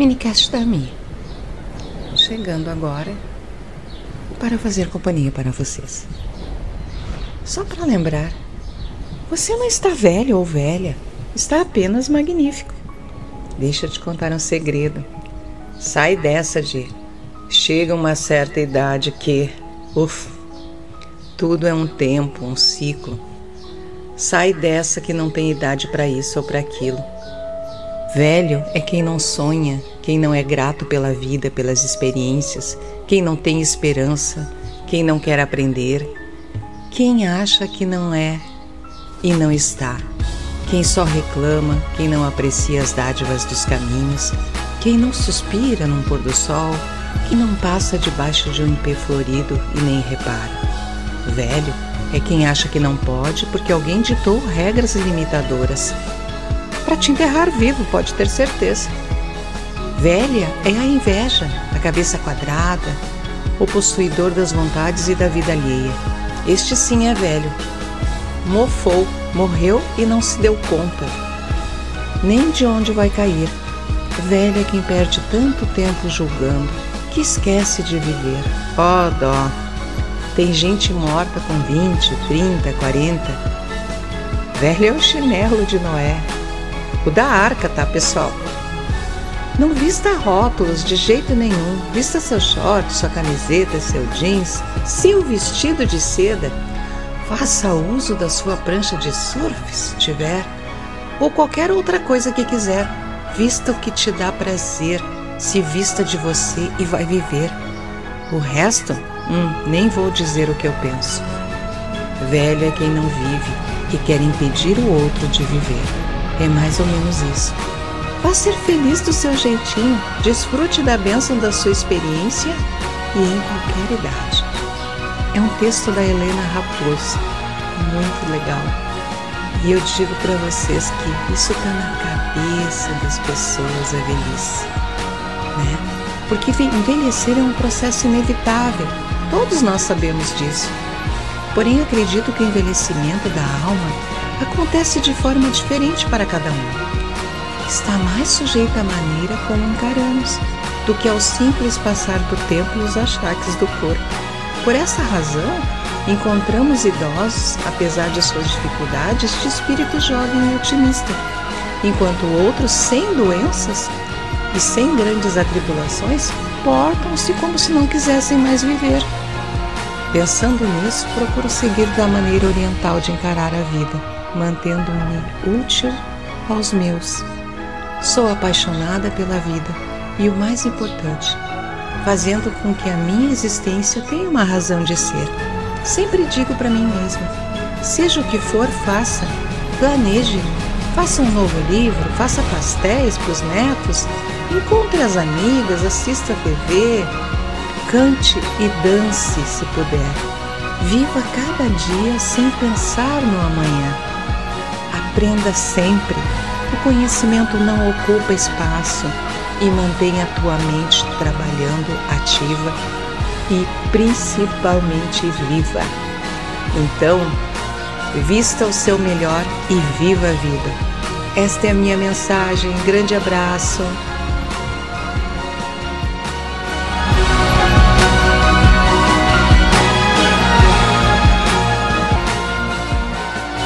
Minicast da Mi. Chegando agora para fazer companhia para vocês. Só para lembrar, você não está velho ou velha, está apenas magnífico. Deixa eu te contar um segredo. Sai dessa de chega uma certa idade que, uf, tudo é um tempo, um ciclo. Sai dessa que não tem idade para isso ou para aquilo. Velho é quem não sonha, quem não é grato pela vida, pelas experiências, quem não tem esperança, quem não quer aprender, quem acha que não é e não está, quem só reclama, quem não aprecia as dádivas dos caminhos, quem não suspira num pôr do sol, quem não passa debaixo de um ipê florido e nem repara. Velho é quem acha que não pode porque alguém ditou regras limitadoras. Para te enterrar vivo, pode ter certeza. Velha é a inveja, a cabeça quadrada, o possuidor das vontades e da vida alheia. Este sim é velho. Mofou, morreu e não se deu conta. Nem de onde vai cair. Velha é quem perde tanto tempo julgando, que esquece de viver. Oh, dó! Tem gente morta com 20, 30, 40. Velho é o chinelo de Noé. O da arca, tá, pessoal? Não vista rótulos de jeito nenhum. Vista seu short, sua camiseta, seu jeans, seu vestido de seda. Faça uso da sua prancha de surf, se tiver, ou qualquer outra coisa que quiser. Vista o que te dá prazer, se vista de você e vai viver. O resto Hum, nem vou dizer o que eu penso. Velho é quem não vive e quer impedir o outro de viver. É mais ou menos isso. Vá ser feliz do seu jeitinho, desfrute da bênção da sua experiência e em qualquer idade. É um texto da Helena Raposo, muito legal. E eu digo para vocês que isso está na cabeça das pessoas a velhice, né? Porque envelhecer é um processo inevitável Todos nós sabemos disso. Porém, acredito que o envelhecimento da alma acontece de forma diferente para cada um. Está mais sujeito à maneira como encaramos do que ao simples passar do tempo e os achaques do corpo. Por essa razão, encontramos idosos, apesar de suas dificuldades, de espírito jovem e otimista, enquanto outros, sem doenças e sem grandes atribulações, portam-se como se não quisessem mais viver. Pensando nisso, procuro seguir da maneira oriental de encarar a vida, mantendo-me útil aos meus. Sou apaixonada pela vida e o mais importante, fazendo com que a minha existência tenha uma razão de ser. Sempre digo para mim mesma: seja o que for, faça, planeje, faça um novo livro, faça pastéis para os netos, encontre as amigas, assista a TV, Cante e dance se puder. Viva cada dia sem pensar no amanhã. Aprenda sempre. O conhecimento não ocupa espaço e mantenha a tua mente trabalhando ativa e principalmente viva. Então, vista o seu melhor e viva a vida. Esta é a minha mensagem. Grande abraço.